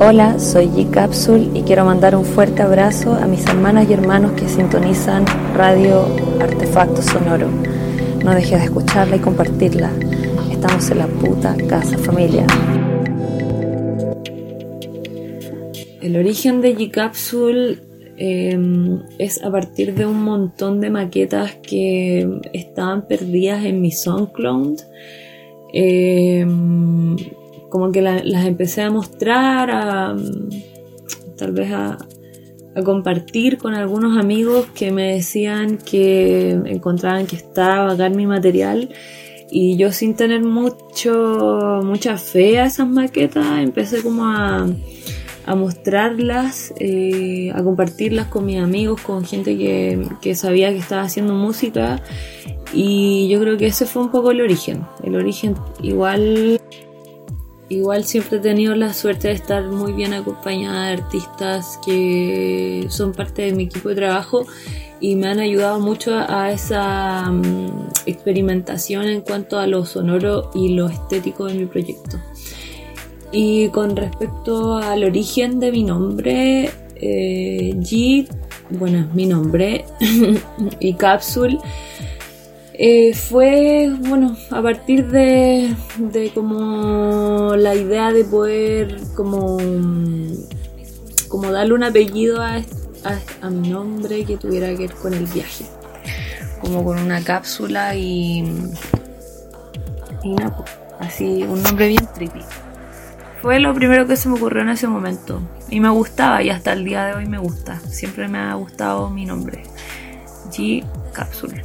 Hola, soy G Capsule y quiero mandar un fuerte abrazo a mis hermanas y hermanos que sintonizan Radio Artefacto Sonoro. No dejes de escucharla y compartirla. Estamos en la puta casa familia. El origen de G Capsule em, es a partir de un montón de maquetas que estaban perdidas en mi SoundCloud. Em, como que las empecé a mostrar, a, tal vez a, compartir con algunos amigos que me decían que encontraban que estaba bacán mi material y yo sin tener mucho mucha fe a esas maquetas empecé como a, mostrarlas, eh, a compartirlas con mis amigos, con gente que, que sabía que estaba haciendo música y yo creo que ese fue un poco el origen. El origen igual Igual siempre he tenido la suerte de estar muy bien acompañada de artistas que son parte de mi equipo de trabajo y me han ayudado mucho a esa mm, experimentación en cuanto a lo sonoro y lo estético de mi proyecto. Y con respecto al origen de mi nombre, eh, G, bueno, es mi nombre, y Capsule eh, fue, bueno, a partir de, como la idea de poder como, como darle un apellido a, a, mi nombre que tuviera que ver con el viaje. Como con una cápsula y... Y pues, así, un nombre bien trippy. Fue lo primero que se me ocurrió en ese momento. Y me gustaba y hasta el día de hoy me gusta. Siempre me ha gustado mi nombre. G Cápsula.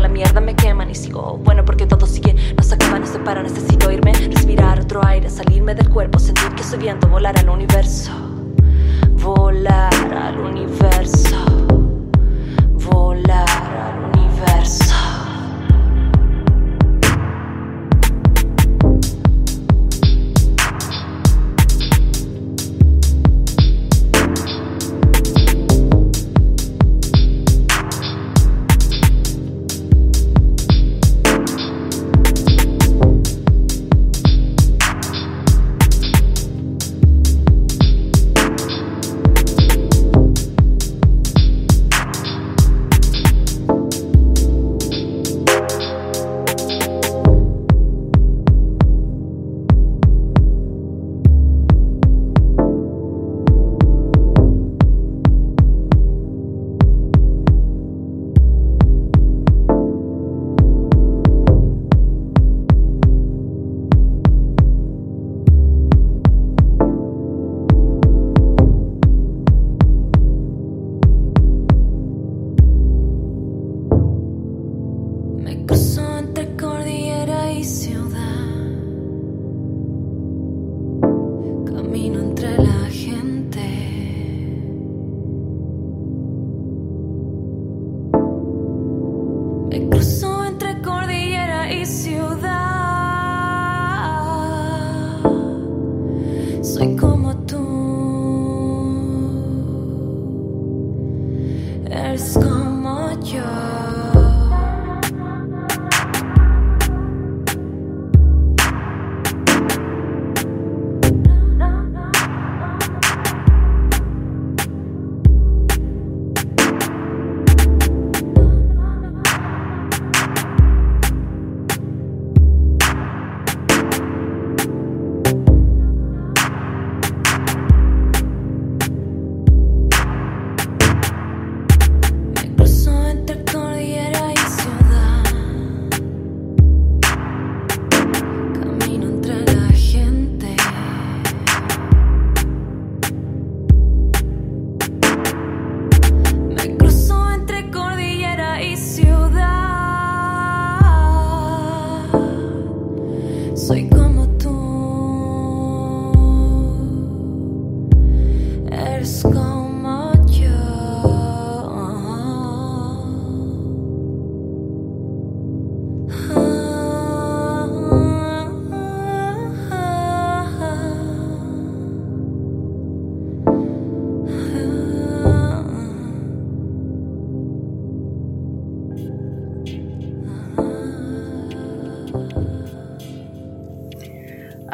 La mierda me queman y sigo bueno porque todo sigue, no se acaba, no se para, necesito irme, respirar otro aire, salirme del cuerpo, sentir que soy viento, volar al universo. Volar al universo. Volar al universo.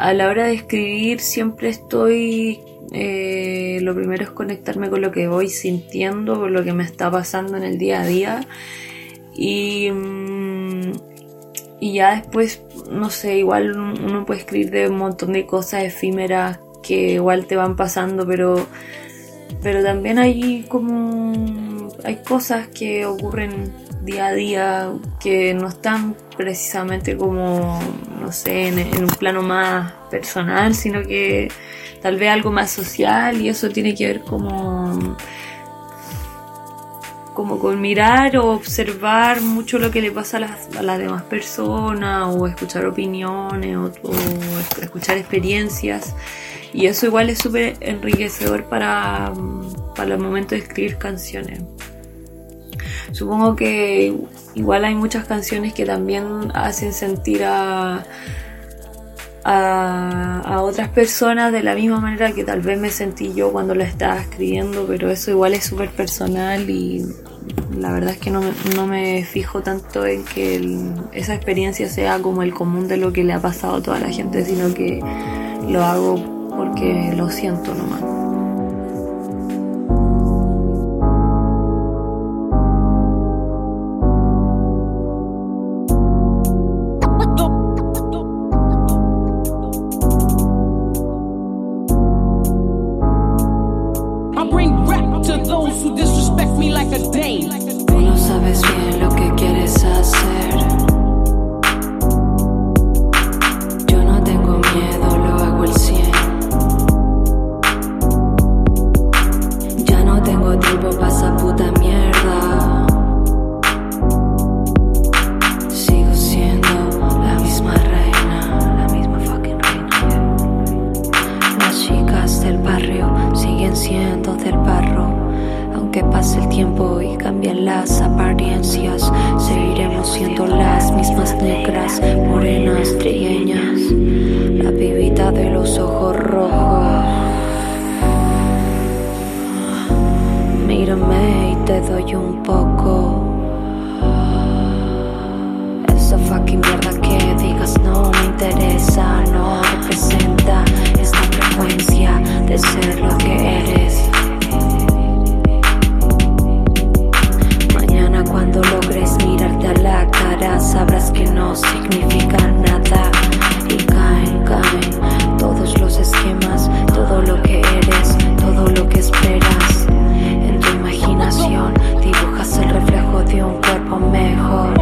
A la hora de escribir siempre estoy, eh, lo primero es conectarme con lo que voy sintiendo, con lo que me está pasando en el día a día. Y, mm, y ya después, no sé, igual uno puede escribir de un montón de cosas efímeras que igual te van pasando, pero, pero también hay como, hay cosas que ocurren día a día que no están precisamente como, no sé, en, en un plano más personal, sino que tal vez algo más social y eso tiene que ver como como con mirar o observar mucho lo que le pasa a las, demás personas o escuchar opiniones o, o escuchar experiencias y eso igual es súper enriquecedor para, para el momento de escribir canciones. Supongo que igual hay muchas canciones que también hacen sentir a, a, otras personas de la misma manera que tal vez me sentí yo cuando la estaba escribiendo, pero eso igual es súper personal y la verdad es que no me, no me fijo tanto en que esa experiencia sea como el común de lo que le ha pasado a toda la gente, sino que lo hago porque lo siento nomás. Apariencias, seguiremos siendo las mismas negras, morenas, trigueñas, la pibita de los ojos rojos. Mírame y te doy un poco. Esa fucking mierda que digas no me interesa, no representa esta frecuencia de ser lo que eres. Cuando logres mirarte a la cara sabrás que no significa nada y caen, caen todos los esquemas, todo lo que eres, todo lo que esperas. En tu imaginación dibujas el reflejo de un cuerpo mejor.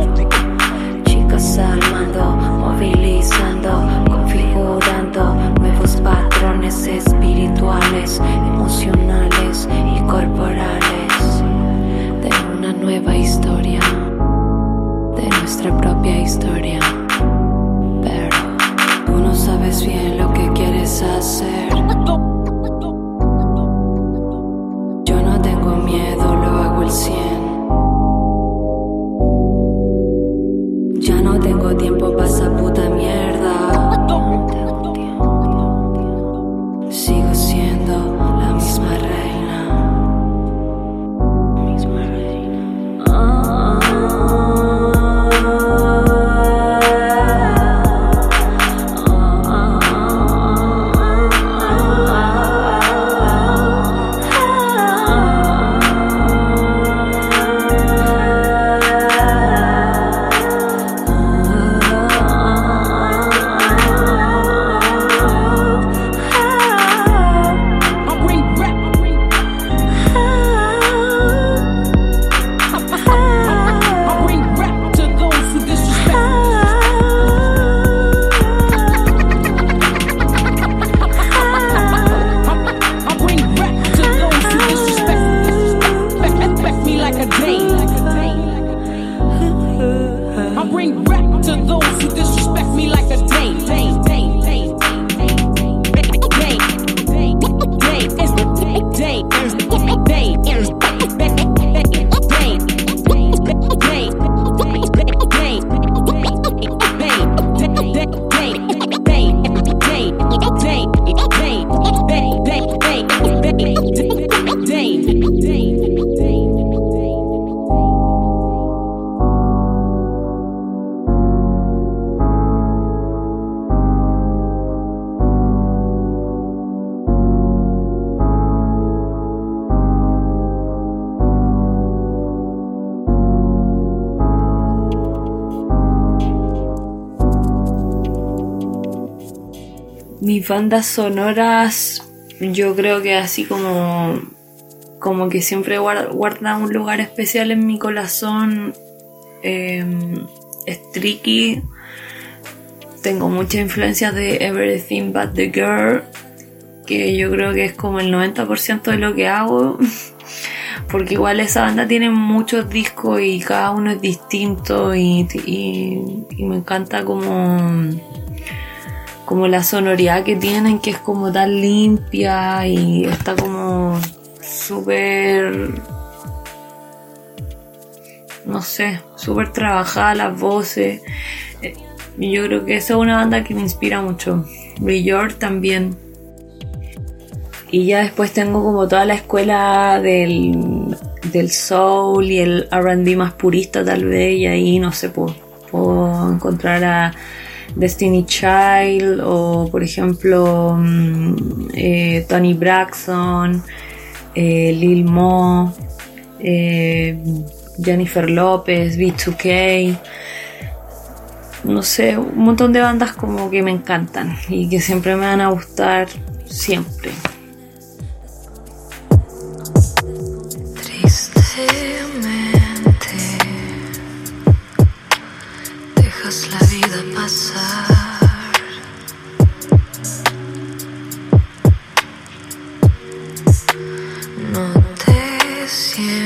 there. Mis bandas sonoras, yo creo que así como, como que siempre guar- guarda un lugar especial en mi corazón. Eh, es Tricky. Tengo mucha influencia de Everything But the Girl, que yo creo que es como el 90% de lo que hago. Porque igual esa banda tiene muchos discos y cada uno es distinto y, y- y me encanta como como la sonoridad que tienen, que es como tan limpia y está como súper, no sé, súper trabajada las voces. Eh, Yo creo que esa es una banda que me inspira mucho. York también. Y ya después tengo como toda la escuela del, del soul y el RB más purista tal vez, y ahí no sé, puedo, puedo encontrar a Destiny Child o por ejemplo mm, eh, Tony Braxton, eh, Lil Mo, eh, Jennifer Lopez, B2K, no sé, un montón de bandas como que me encantan y que siempre me van a gustar siempre. Tristemente No te sientes,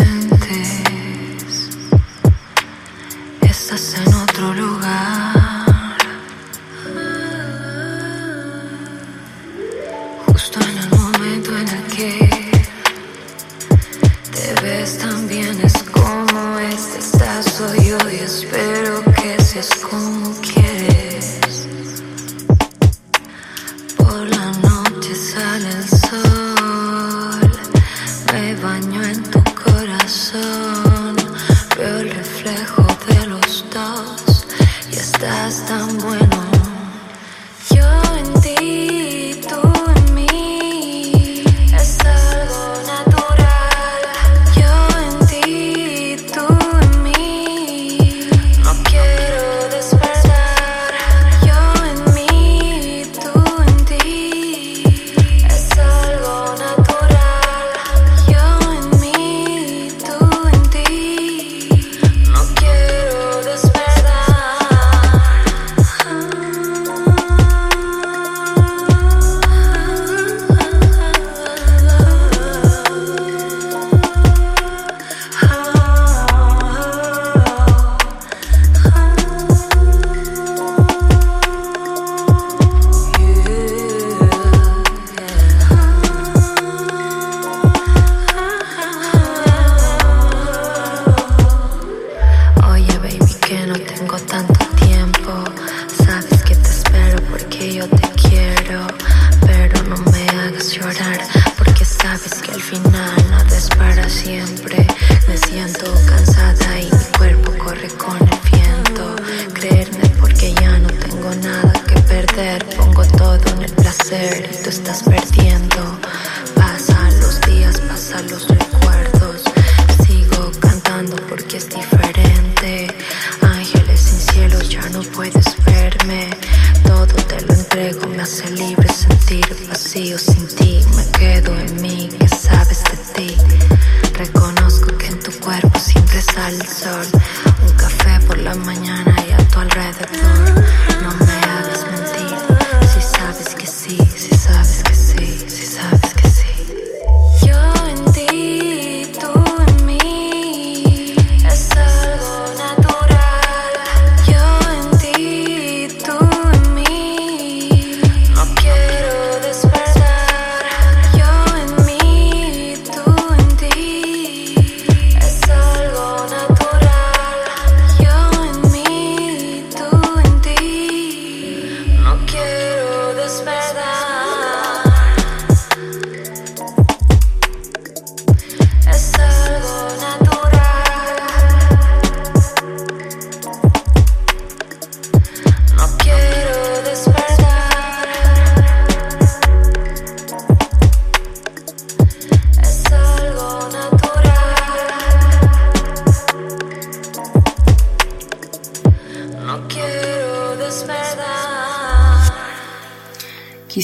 un café por la mañana y a tu alrededor.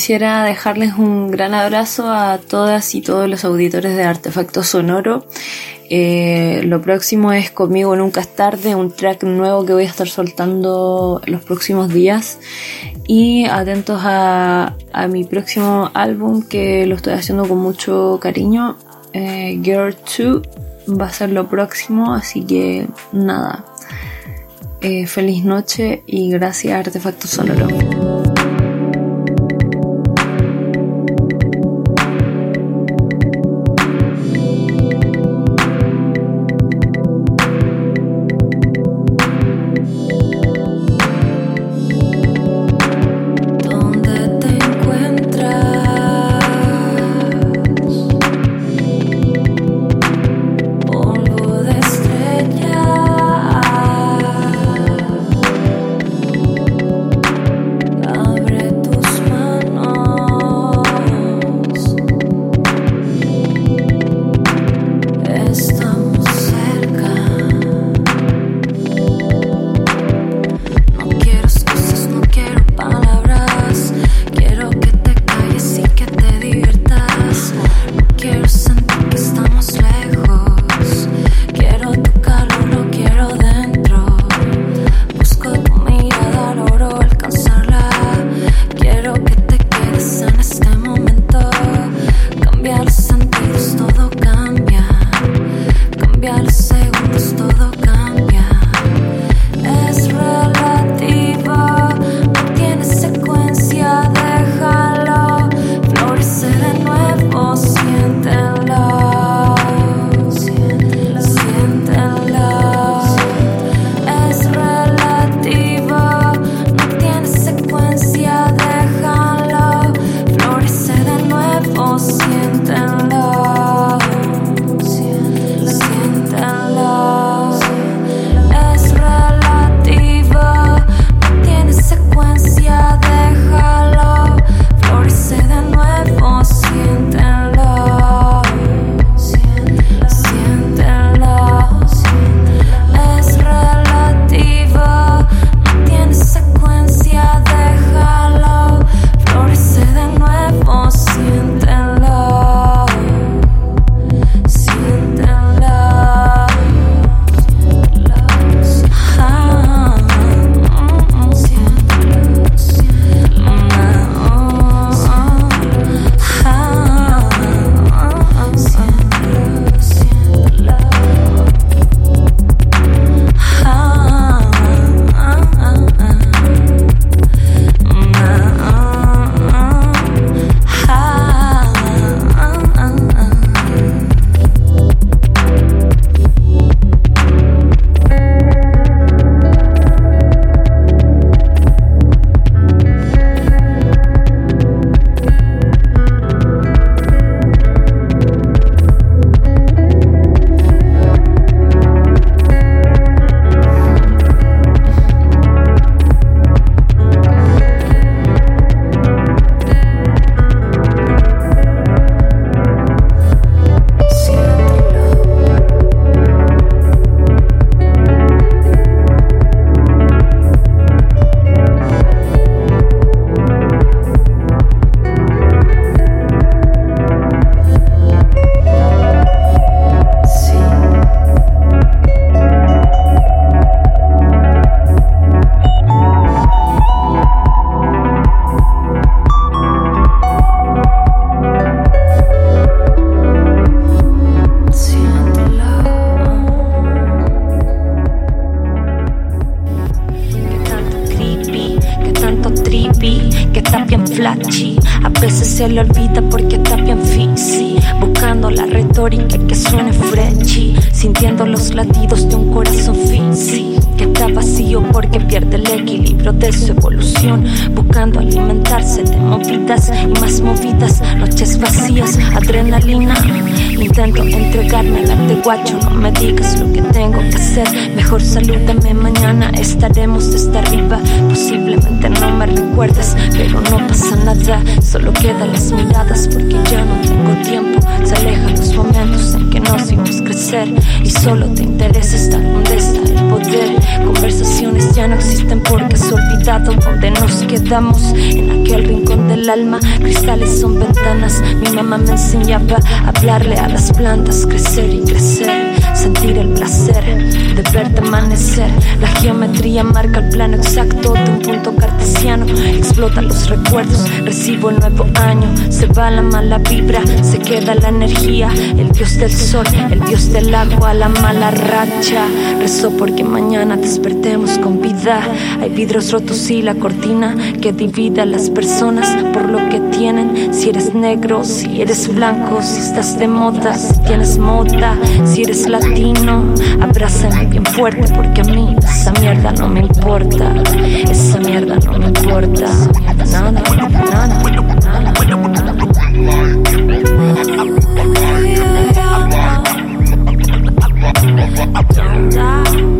quisiera dejarles un gran abrazo a todas y todos los auditores de Artefacto Sonoro. Eh, lo próximo es Conmigo Nunca es Tarde, un track nuevo que voy a estar soltando los próximos días. Y atentos a, a mi próximo álbum que lo estoy haciendo con mucho cariño. Eh, Girl 2 va a ser lo próximo, así que nada. Eh, feliz noche y gracias Artefacto Sonoro. Que suene. Sintiendo los latidos de un corazón sí Que está vacío porque pierde el equilibrio de su evolución. Buscando alimentarse de movidas y más movidas. Noches vacías, adrenalina. Intento entregarme al arte guacho. No me digas lo que tengo que hacer. Mejor salúdame mañana. Estaremos desde arriba. Posiblemente no me recuerdes, pero no pasa nada. Solo quedan las miradas porque ya no tengo tiempo. Se alejan los momentos en que nos vimos crecer y solo te interesa estar donde está el poder. Conversaciones ya no existen porque has olvidado donde nos quedamos. En aquel rincón del alma, cristales son ventanas. Mi mamá me enseñaba a hablarle a las plantas, crecer y crecer, sentir el placer de verte amanecer. Geometría marca el plano exacto de un punto cartesiano. Explota los recuerdos, recibo el nuevo año. Se va la mala vibra, se queda la energía. El dios del sol, el dios del agua, la mala racha. Rezo porque mañana despertemos con vida. Hay vidrios rotos y la cortina que divide a las personas por lo que tienen. Si eres negro, si eres blanco, si estás de moda, si tienes moda, si eres latino, abrázame bien fuerte porque a mí esa mierda no me importa, esa mierda no me importa. Nada, nada, nada, nada.